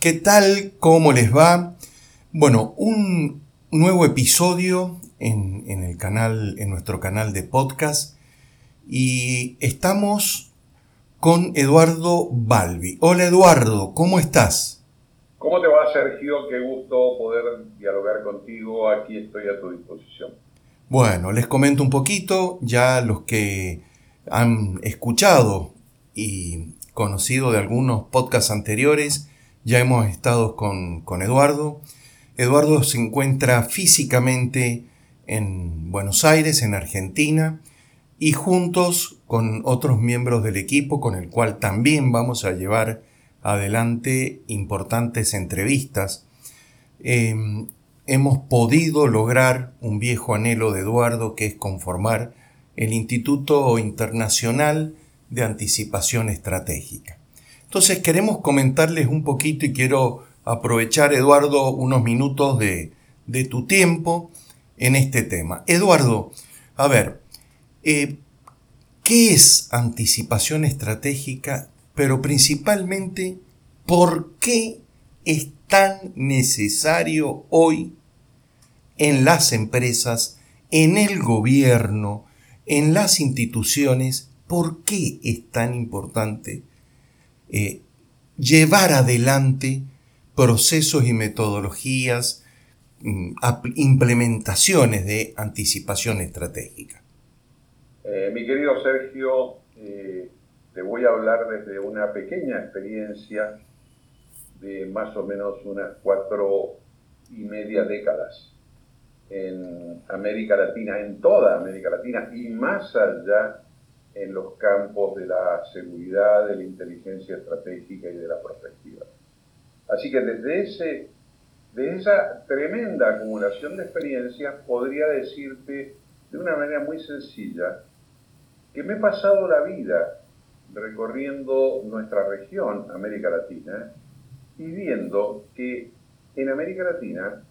¿Qué tal? ¿Cómo les va? Bueno, un nuevo episodio en, el canal, en nuestro canal de podcast. Y estamos con Eduardo Balbi. Hola Eduardo, ¿cómo estás? ¿Cómo te va Sergio? Qué gusto poder dialogar contigo. Aquí estoy a tu disposición. Bueno, les comento un poquito, ya los que han escuchado y conocido de algunos podcasts anteriores, ya hemos estado con, Eduardo. Eduardo se encuentra físicamente en Buenos Aires, en Argentina, y juntos con otros miembros del equipo con el cual también vamos a llevar adelante importantes entrevistas, em, hemos podido lograr un viejo anhelo de Eduardo que es conformar el Instituto Internacional de Anticipación Estratégica. Entonces queremos comentarles un poquito y quiero aprovechar, Eduardo, unos minutos de, tu tiempo en este tema. Eduardo, a ver, eh, ¿qué es anticipación estratégica? Pero principalmente, ¿por qué es tan necesario hoy en las empresas, en el gobierno, en las instituciones? ¿Por qué es tan importante eh, llevar adelante procesos y metodologías, mm, implementaciones de anticipación estratégica. Eh, mi querido Sergio, eh, te voy a hablar desde una pequeña experiencia de más o menos unas cuatro y media décadas en América Latina, en toda América Latina y más allá en los campos de la seguridad, de la inteligencia estratégica y de la perspectiva. Así que desde ese, de esa tremenda acumulación de experiencias podría decirte de una manera muy sencilla que me he pasado la vida recorriendo nuestra región, América Latina, y viendo que en América Latina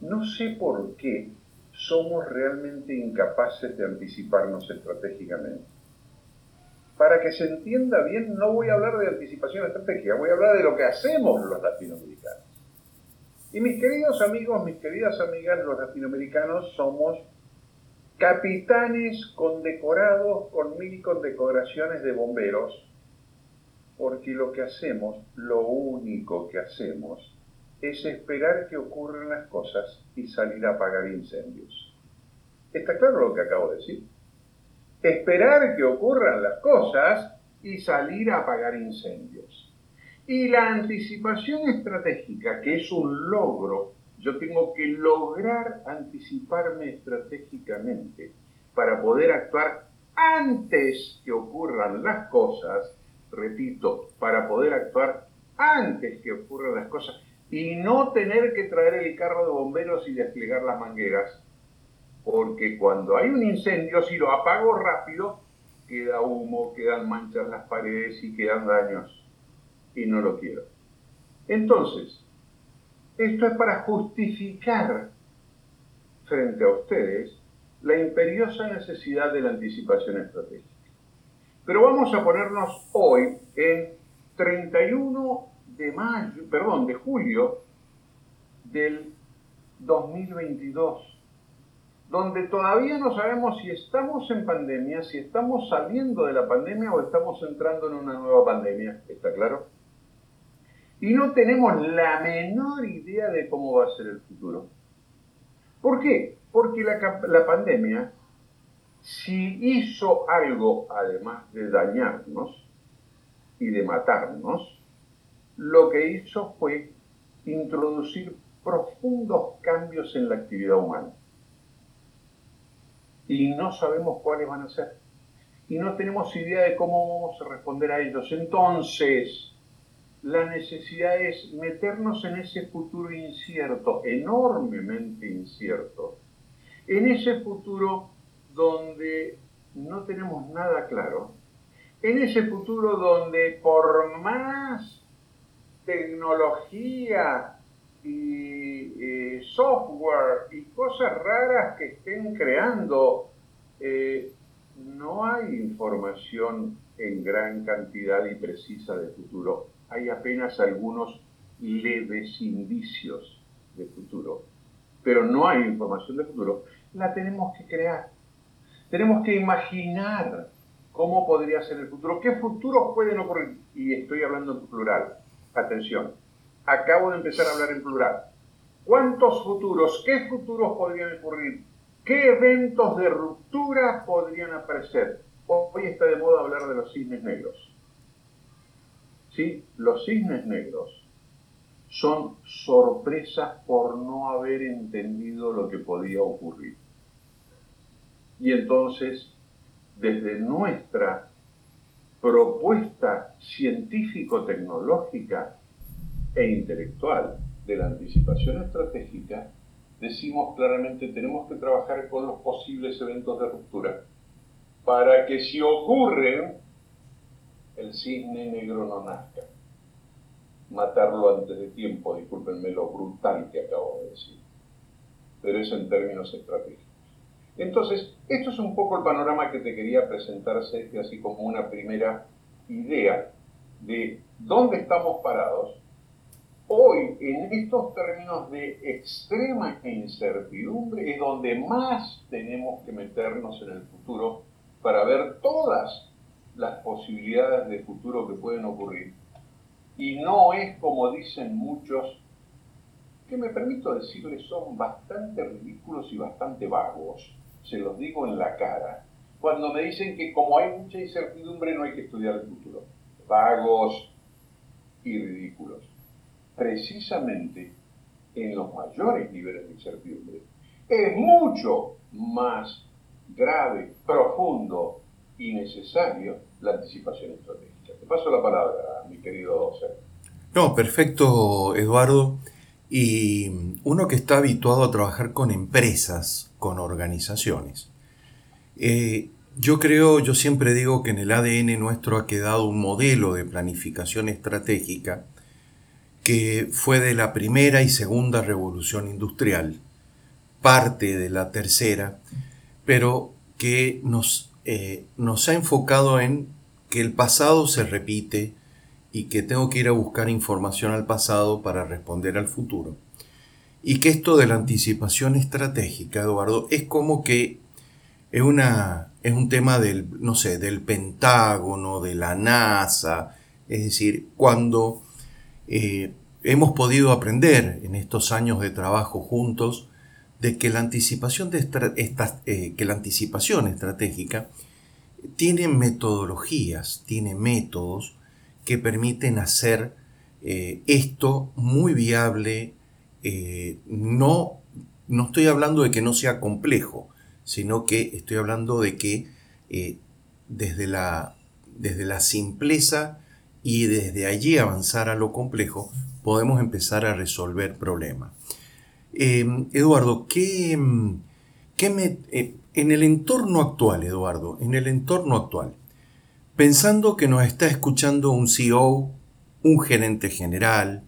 no sé por qué somos realmente incapaces de anticiparnos estratégicamente. Para que se entienda bien, no voy a hablar de anticipación estratégica, voy a hablar de lo que hacemos los latinoamericanos. Y mis queridos amigos, mis queridas amigas, los latinoamericanos somos capitanes condecorados con mil condecoraciones de bomberos, porque lo que hacemos, lo único que hacemos, es esperar que ocurran las cosas y salir a apagar incendios. ¿Está claro lo que acabo de decir? Esperar que ocurran las cosas y salir a apagar incendios. Y la anticipación estratégica, que es un logro, yo tengo que lograr anticiparme estratégicamente para poder actuar antes que ocurran las cosas, repito, para poder actuar antes que ocurran las cosas y no tener que traer el carro de bomberos y desplegar las mangueras porque cuando hay un incendio, si lo apago rápido, queda humo, quedan manchas en las paredes y quedan daños. Y no lo quiero. Entonces, esto es para justificar frente a ustedes la imperiosa necesidad de la anticipación estratégica. Pero vamos a ponernos hoy en 31 de mayo, perdón, de julio del 2022 donde todavía no sabemos si estamos en pandemia, si estamos saliendo de la pandemia o estamos entrando en una nueva pandemia, ¿está claro? Y no tenemos la menor idea de cómo va a ser el futuro. ¿Por qué? Porque la, pandemia, si hizo algo además de dañarnos y de matarnos, lo que hizo fue introducir profundos cambios en la actividad humana y no sabemos cuáles van a ser. Y no tenemos idea de cómo vamos a responder a ellos. Entonces, la necesidad es meternos en ese futuro incierto, enormemente incierto, en ese futuro donde no tenemos nada claro, en ese futuro donde por más tecnología y eh, software y cosas raras que estén creando, eh, no hay información en gran cantidad y precisa de futuro. Hay apenas algunos leves indicios de futuro, pero no hay información de futuro, la tenemos que crear. Tenemos que imaginar cómo podría ser el futuro, qué futuros pueden ocurrir. Y estoy hablando en plural. Atención, acabo de empezar a hablar en plural. ¿Cuántos futuros, qué futuros podrían ocurrir? ¿Qué eventos de ruptura podrían aparecer? Hoy está de moda hablar de los cisnes negros. ¿Sí? Los cisnes negros son sorpresas por no haber entendido lo que podía ocurrir. Y entonces, desde nuestra propuesta científico-tecnológica e intelectual de la anticipación estratégica, decimos claramente tenemos que trabajar con los posibles eventos de ruptura para que si ocurren, el cisne negro no nazca. Matarlo antes de tiempo, discúlpenme lo brutal que acabo de decir, pero es en términos estratégicos. Entonces, esto es un poco el panorama que te quería presentar, así como una primera idea de dónde estamos parados hoy, en estos términos de extrema incertidumbre, es donde más tenemos que meternos en el futuro para ver todas las posibilidades de futuro que pueden ocurrir. Y no es como dicen muchos, que me permito decirles son bastante ridículos y bastante vagos, se los digo en la cara, cuando me dicen que como hay mucha incertidumbre no hay que estudiar el futuro. Vagos y ridículos precisamente en los mayores niveles de incertidumbre, es mucho más grave, profundo y necesario la anticipación estratégica. Te paso la palabra, mi querido Sergio. No, perfecto, Eduardo. Y uno que está habituado a trabajar con empresas, con organizaciones. Eh, yo creo, yo siempre digo que en el ADN nuestro ha quedado un modelo de planificación estratégica que fue de la primera y segunda revolución industrial, parte de la tercera, pero que nos, eh, nos ha enfocado en que el pasado se repite y que tengo que ir a buscar información al pasado para responder al futuro. Y que esto de la anticipación estratégica, Eduardo, es como que es, una, es un tema del, no sé, del Pentágono, de la NASA, es decir, cuando eh, hemos podido aprender en estos años de trabajo juntos de que la anticipación, de eh, que la anticipación estratégica tiene metodologías, tiene métodos que permiten hacer eh, esto muy viable. No, no estoy hablando de que no sea complejo, sino que estoy hablando de que desde, la, desde la simpleza y desde allí avanzar a lo complejo, podemos empezar a resolver problemas. Em, Eduardo, ¿qué, qué me, eh, en el entorno actual, Eduardo, en el entorno actual, pensando que nos está escuchando un CEO, un gerente general,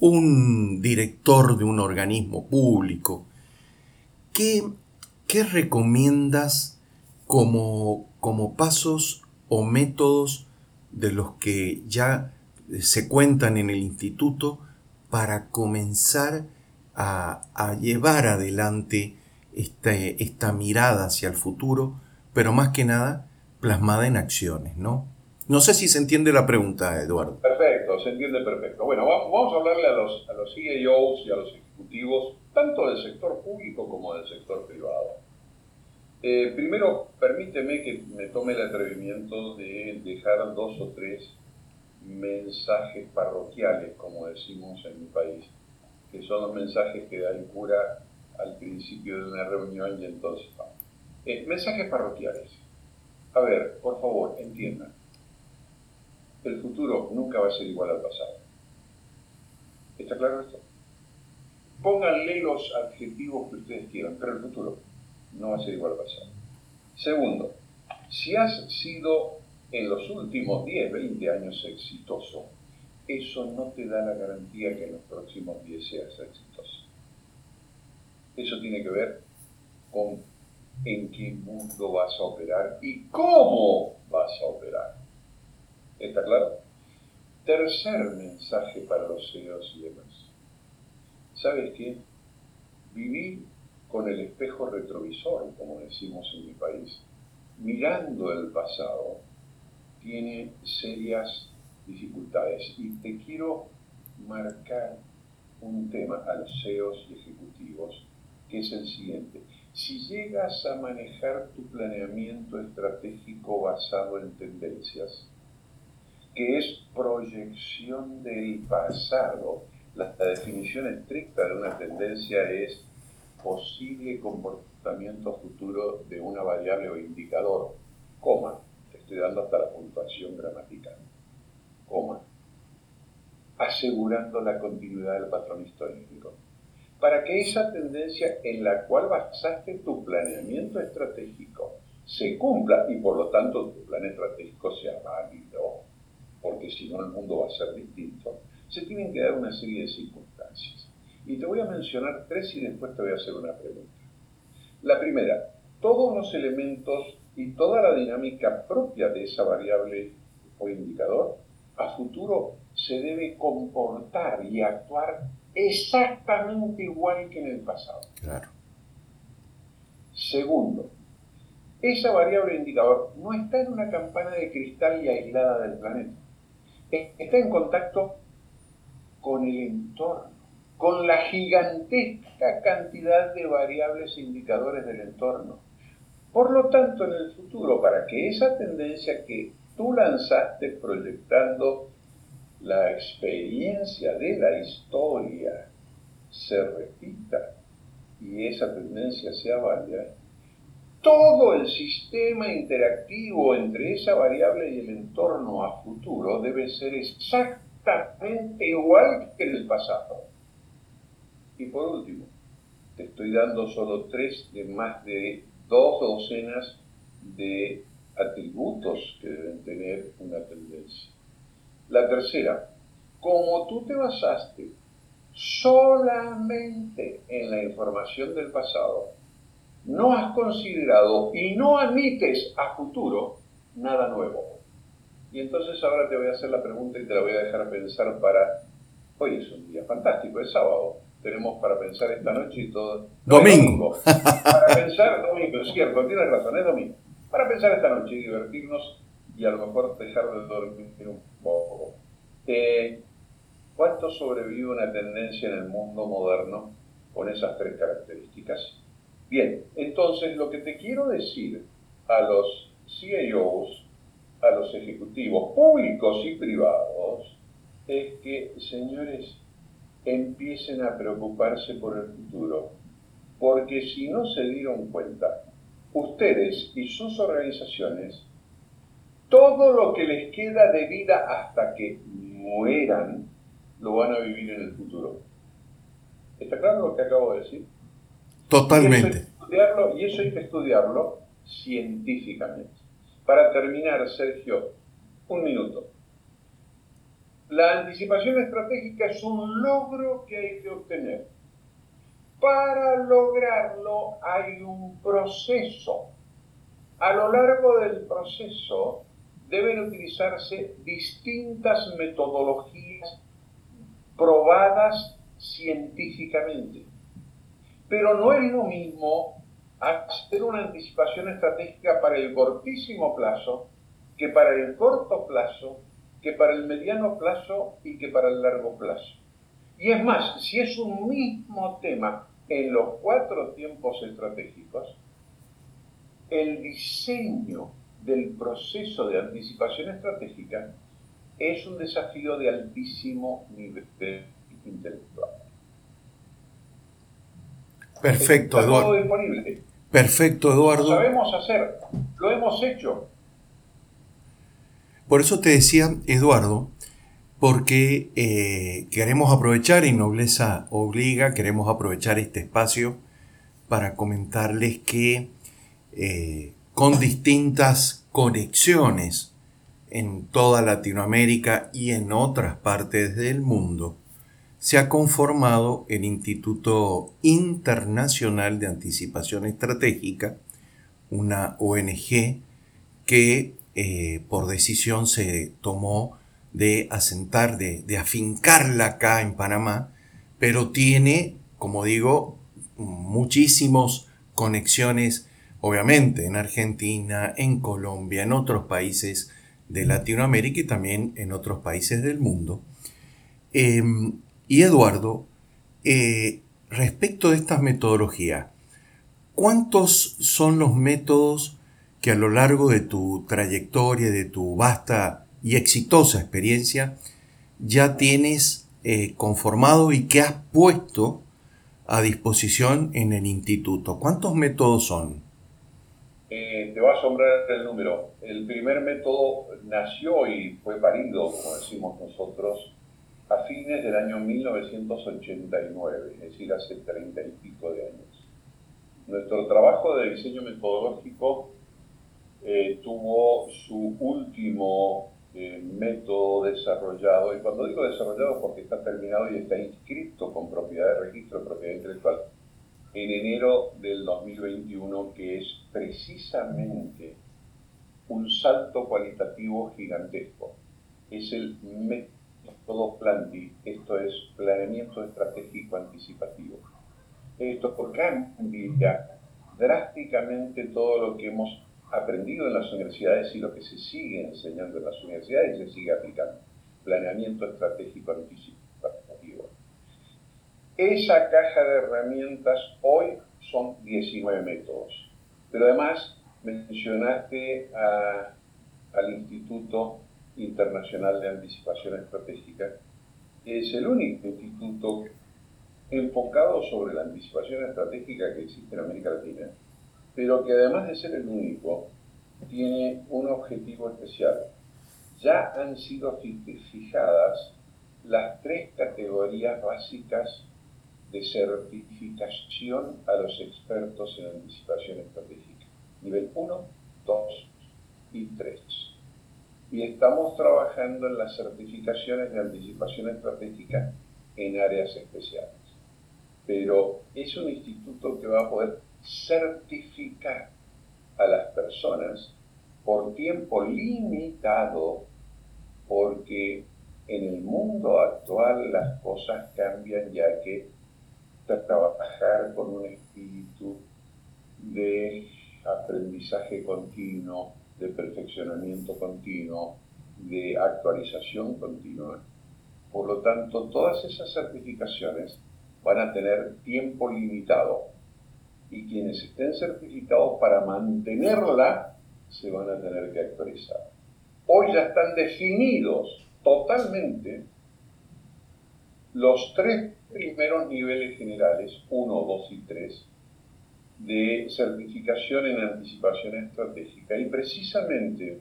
un director de un organismo público, ¿qué, qué recomiendas como, como pasos o métodos de los que ya se cuentan en el instituto para comenzar a, llevar adelante este, esta mirada hacia el futuro, pero más que nada plasmada en acciones, ¿no? No sé si se entiende la pregunta, Eduardo. Perfecto, se entiende perfecto. Bueno, vamos a hablarle a los, a los CEOs y a los ejecutivos, tanto del sector público como del sector privado. Eh, primero, permíteme que me tome el atrevimiento de dejar dos o tres mensajes parroquiales, como decimos en mi país, que son los mensajes que da el cura al principio de una reunión y entonces vamos. Eh, mensajes parroquiales. A ver, por favor, entiendan. El futuro nunca va a ser igual al pasado. ¿Está claro esto? Pónganle los adjetivos que ustedes quieran, pero el futuro no va a ser igual al pasado. Segundo, si has sido en los últimos 10, 20 años exitoso, eso no te da la garantía que en los próximos 10 seas exitoso. Eso tiene que ver con en qué mundo vas a operar y cómo vas a operar. ¿Está claro? Tercer mensaje para los CEOs y demás. ¿Sabes qué? Vivir con el espejo retrovisor, como decimos en mi país, mirando el pasado, tiene serias dificultades. Y te quiero marcar un tema a los CEOs y ejecutivos, que es el siguiente. Si llegas a manejar tu planeamiento estratégico basado en tendencias, que es proyección del pasado, la, definición estricta de una tendencia es posible comportamiento futuro de una variable o indicador, coma, estoy dando hasta la puntuación gramatical, coma, asegurando la continuidad del patrón histórico. Para que esa tendencia en la cual basaste tu planeamiento estratégico se cumpla y por lo tanto tu plan estratégico sea válido, porque si no el mundo va a ser distinto, se tienen que dar una serie de circunstancias. Y te voy a mencionar tres y después te voy a hacer una pregunta. La primera, todos los elementos y toda la dinámica propia de esa variable o indicador a futuro se debe comportar y actuar exactamente igual que en el pasado. Claro. Segundo, esa variable indicador no está en una campana de cristal y aislada del planeta. Está en contacto con el entorno, con la gigantesca cantidad de variables e indicadores del entorno. Por lo tanto, en el futuro, para que esa tendencia que tú lanzaste proyectando la experiencia de la historia se repita y esa tendencia sea válida, todo el sistema interactivo entre esa variable y el entorno a futuro debe ser exactamente igual que en el pasado. Y por último, te estoy dando solo tres de más de dos docenas de atributos que deben tener una tendencia. La tercera, como tú te basaste solamente en la información del pasado, no has considerado y no admites a futuro nada nuevo. Y entonces ahora te voy a hacer la pregunta y te la voy a dejar pensar para... Hoy es un día fantástico, es sábado. Tenemos para pensar esta noche y todo... Domingo. Para pensar, domingo, es cierto, tienes razón, es domingo. Para pensar esta noche y divertirnos y a lo mejor dejar de dormir un poco. Eh, ¿Cuánto sobrevive una tendencia en el mundo moderno con esas tres características? Bien, entonces lo que te quiero decir a los CIOs, a los ejecutivos públicos y privados, es que, señores, empiecen a preocuparse por el futuro, porque si no se dieron cuenta, ustedes y sus organizaciones, todo lo que les queda de vida hasta que mueran, lo van a vivir en el futuro. ¿Está claro lo que acabo de decir? Totalmente. Y eso, hay que estudiarlo científicamente. Para terminar, Sergio, un minuto. La anticipación estratégica es un logro que hay que obtener. Para lograrlo hay un proceso. A lo largo del proceso deben utilizarse distintas metodologías probadas científicamente. Pero no es lo mismo hacer una anticipación estratégica para el cortísimo plazo que para el corto plazo, que para el mediano plazo y que para el largo plazo. Y es más, si es un mismo tema en los cuatro tiempos estratégicos, el diseño del proceso de anticipación estratégica es un desafío de altísimo nivel intelectual. Perfecto, Eduardo. disponible. Perfecto, Eduardo. Lo sabemos hacer, lo hemos hecho. Por eso te decía, Eduardo, porque eh, queremos aprovechar, y Nobleza obliga, queremos aprovechar este espacio para comentarles que eh, con distintas conexiones en toda Latinoamérica y en otras partes del mundo, se ha conformado el Instituto Internacional de Anticipación Estratégica, una ONG que eh, por decisión se tomó de asentar, de, afincarla acá en Panamá, pero tiene, como digo, muchísimas conexiones, obviamente, en Argentina, en Colombia, en otros países de Latinoamérica y también en otros países del mundo. Em, y Eduardo, eh, respecto de estas metodologías, ¿cuántos son los métodos que a lo largo de tu trayectoria, de tu vasta y exitosa experiencia, ya tienes eh, conformado y que has puesto a disposición en el instituto? ¿Cuántos métodos son? Eh, te va a asombrar el número. El primer método nació y fue parido, como decimos nosotros, a fines del año 1989, es decir, hace treinta y pico de años. Nuestro trabajo de diseño metodológico eh, tuvo su último eh, método desarrollado, y cuando digo desarrollado porque está terminado y está inscrito con propiedad de registro de propiedad intelectual, en enero del 2021, que es precisamente un salto cualitativo gigantesco. Es el método PLANTI, esto es planeamiento estratégico anticipativo. Esto cambia drásticamente todo lo que hemos aprendido en las universidades y lo que se sigue enseñando en las universidades y se sigue aplicando. Planeamiento estratégico anticipativo. Esa caja de herramientas hoy son 19 métodos. Pero además mencionaste al Instituto Internacional de Anticipación Estratégica, que es el único instituto enfocado sobre la anticipación estratégica que existe en América Latina pero que además de ser el único, tiene un objetivo especial. Ya han sido fijadas las tres categorías básicas de certificación a los expertos en anticipación estratégica. Nivel 1, 2 y 3. Y estamos trabajando en las certificaciones de anticipación estratégica en áreas especiales. Pero es un instituto que va a poder certificar a las personas por tiempo limitado porque en el mundo actual las cosas cambian ya que trabajar con un espíritu de aprendizaje continuo, de perfeccionamiento continuo, de actualización continua. Por lo tanto, todas esas certificaciones van a tener tiempo limitado y quienes estén certificados para mantenerla se van a tener que actualizar. Hoy ya están definidos totalmente los tres primeros niveles generales, 1, 2 y 3, de certificación en anticipación estratégica. Y precisamente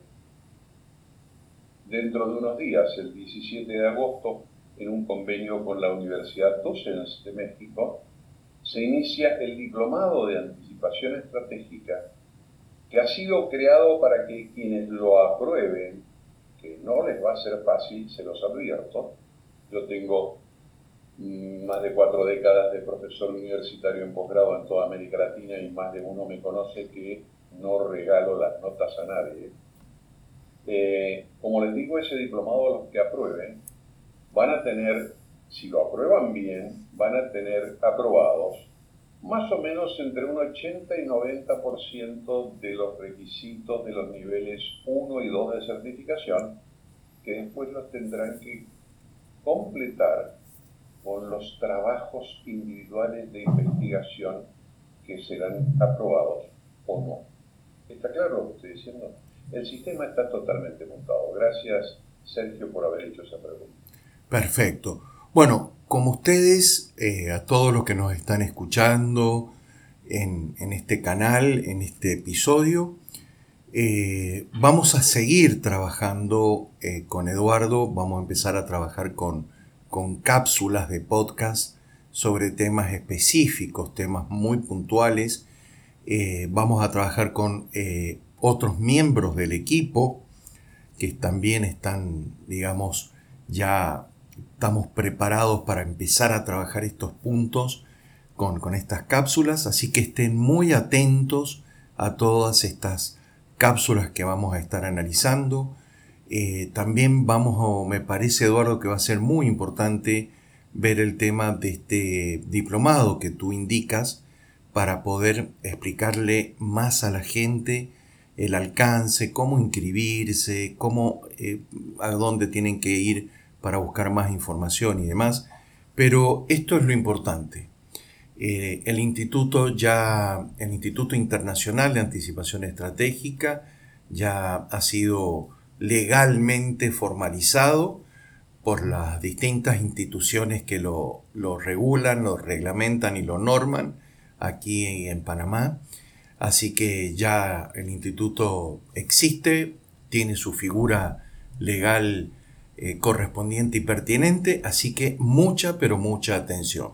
dentro de unos días, el 17 de agosto, en un convenio con la Universidad Docens de México, se inicia el diplomado de anticipación estratégica que ha sido creado para que quienes lo aprueben, que no les va a ser fácil, se los advierto. Yo tengo mm, más de cuatro décadas de profesor universitario en posgrado en toda América Latina y más de uno me conoce que no regalo las notas a nadie. Eh, como les digo, ese diplomado los que aprueben van a tener si lo aprueban bien, van a tener aprobados más o menos entre un 80 y 90% de los requisitos de los niveles 1 y 2 de certificación, que después los tendrán que completar con los trabajos individuales de investigación que serán aprobados o no. ¿Está claro lo que estoy diciendo? El sistema está totalmente montado. Gracias, Sergio, por haber hecho esa pregunta. Perfecto. Bueno, como ustedes, eh, a todos los que nos están escuchando en, este canal, en este episodio, eh, vamos a seguir trabajando eh, con Eduardo, vamos a empezar a trabajar con, con cápsulas de podcast sobre temas específicos, temas muy puntuales. vamos a trabajar con otros miembros del equipo que también están, digamos, ya estamos preparados para empezar a trabajar estos puntos con, con, estas cápsulas, así que estén muy atentos a todas estas cápsulas que vamos a estar analizando. Eh, también vamos, me parece Eduardo, que va a ser muy importante ver el tema de este diplomado que tú indicas para poder explicarle más a la gente el alcance, cómo inscribirse, cómo, eh, a dónde tienen que ir para buscar más información y demás. Pero esto es lo importante. Eh, el instituto ya, el Instituto Internacional de Anticipación Estratégica ya ha sido legalmente formalizado por las distintas instituciones que lo, lo regulan, lo reglamentan y lo norman aquí en Panamá. Así que ya el instituto existe, tiene su figura legal eh, correspondiente y pertinente, así que mucha, pero mucha atención.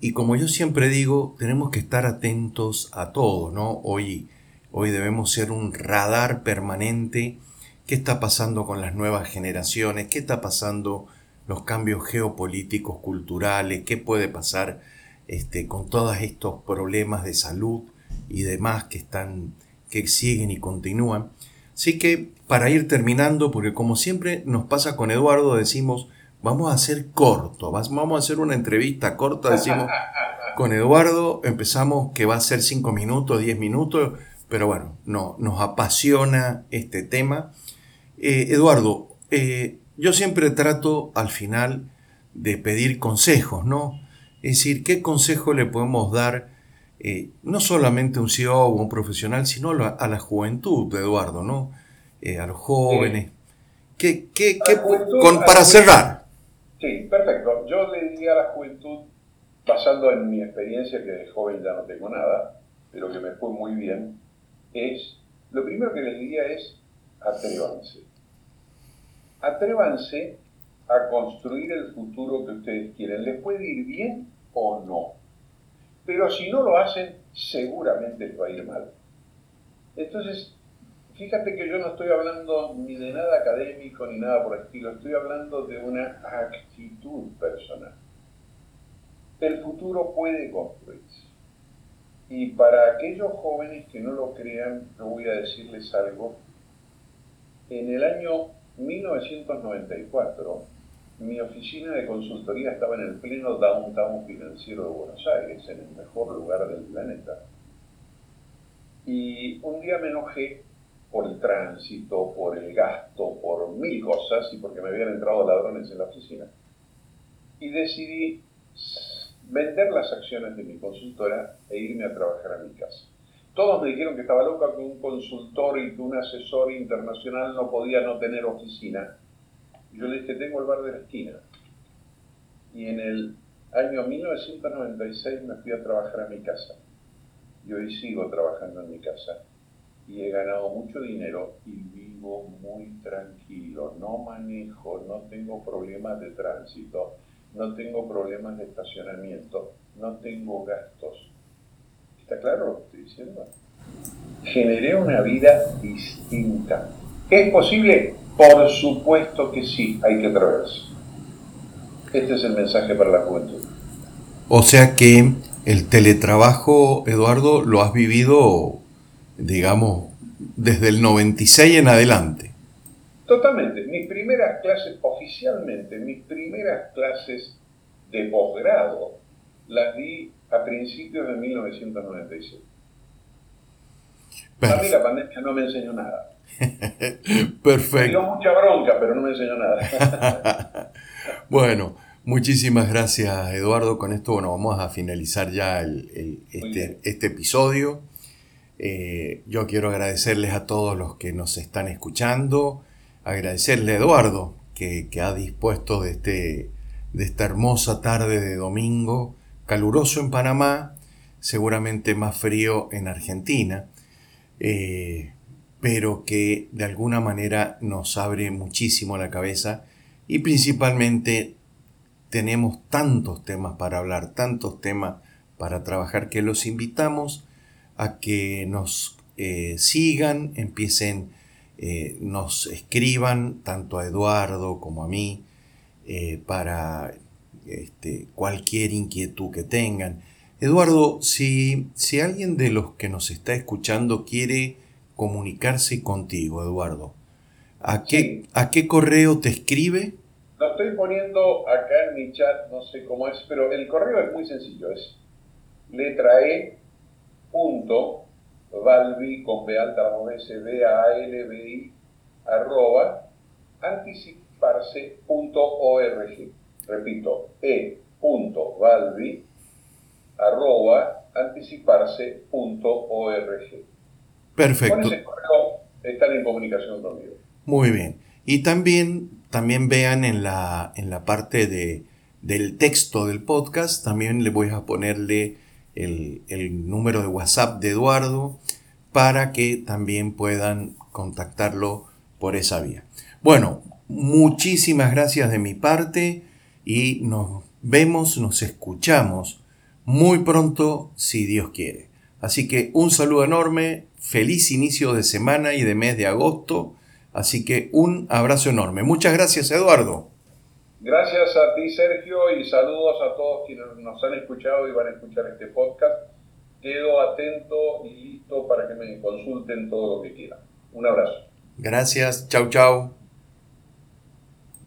Y como yo siempre digo, tenemos que estar atentos a todo, ¿no? Hoy, hoy debemos ser un radar permanente. ¿Qué está pasando con las nuevas generaciones? ¿Qué está pasando los cambios geopolíticos, culturales? ¿Qué puede pasar este, con todos estos problemas de salud y demás que están, que siguen y continúan. Así que para ir terminando, porque como siempre nos pasa con Eduardo, decimos, vamos a hacer corto, vamos a hacer una entrevista corta, decimos, con Eduardo empezamos que va a ser 5 minutos, 10 minutos, pero bueno, no, nos apasiona este tema. Eh, Eduardo, eh, yo siempre trato al final de pedir consejos, ¿no? Es decir, ¿qué consejo le podemos dar eh, no solamente a un CEO o un profesional, sino a la, juventud, Eduardo, ¿no? Eh, a los jóvenes. ¿Qué, qué, qué para cerrar? Sí, perfecto. Yo le diría a la juventud, basando en mi experiencia, que de joven ya no tengo nada, pero que me fue muy bien, es, lo primero que les diría es, atrévanse. Atrévanse a construir el futuro que ustedes quieren. Les puede ir bien o no. Pero si no lo hacen, seguramente les va a ir mal. Entonces, fíjate que yo no estoy hablando ni de nada académico ni nada por el estilo, estoy hablando de una actitud personal. El futuro puede construirse. Y para aquellos jóvenes que no lo crean, yo voy a decirles algo. En el año 1994, mi oficina de consultoría estaba en el pleno downtown financiero de Buenos Aires, en el mejor lugar del planeta. Y un día me enojé por el tránsito, por el gasto, por mil cosas y porque me habían entrado ladrones en la oficina. Y decidí vender las acciones de mi consultora e irme a trabajar a mi casa. Todos me dijeron que estaba loca, que un consultor y que un asesor internacional no podía no tener oficina yo le dije, tengo el bar de la esquina. Y en el año 1996 me fui a trabajar a mi casa. Y hoy sigo trabajando en mi casa. Y he ganado mucho dinero y vivo muy tranquilo. No manejo, no tengo problemas de tránsito, no tengo problemas de estacionamiento, no tengo gastos. ¿Está claro lo que estoy diciendo? Generé una vida distinta. ¿Es posible? Por supuesto que sí, hay que atreverse. Este es el mensaje para la juventud. O sea que el teletrabajo, Eduardo, lo has vivido, digamos, desde el 96 en adelante. Totalmente. Mis primeras clases, oficialmente, mis primeras clases de posgrado las di a principios de 1996. A mí la pandemia no me enseñó nada. Perfecto. Me dio mucha bronca, pero no me enseñó nada. bueno, muchísimas gracias Eduardo. Con esto bueno, vamos a finalizar ya este, este, episodio. Eh, yo quiero agradecerles a todos los que nos están escuchando. Agradecerle a Eduardo que, ha dispuesto de, este, de esta hermosa tarde de domingo, caluroso en Panamá, seguramente más frío en Argentina. Eh, pero que de alguna manera nos abre muchísimo la cabeza y principalmente tenemos tantos temas para hablar, tantos temas para trabajar que los invitamos a que nos eh, sigan, empiecen, eh, nos escriban tanto a Eduardo como a mí eh, para este, cualquier inquietud que tengan. Eduardo, si, si alguien de los que nos está escuchando quiere comunicarse contigo, Eduardo, ¿A qué, ¿A qué correo te escribe? Lo estoy poniendo acá en mi chat, no sé cómo es, pero el correo es muy sencillo, es letra E punto valvi con B alta S B A L B I arroba anticiparse.org. Repito, e punto valvi arroba anticiparse.org. Perfecto. Con ese correo están en comunicación conmigo. Muy bien. Y también, también vean en la, en la parte de, del texto del podcast, también le voy a ponerle el, número de WhatsApp de Eduardo para que también puedan contactarlo por esa vía. Bueno, muchísimas gracias de mi parte y nos vemos, nos escuchamos muy pronto si Dios quiere. Así que un saludo enorme, feliz inicio de semana y de mes de agosto. Así que un abrazo enorme. Muchas gracias Eduardo. Gracias a ti Sergio y saludos a todos quienes nos han escuchado y van a escuchar este podcast. Quedo atento y listo para que me consulten todo lo que quieran. Un abrazo. Gracias. Chau, chau.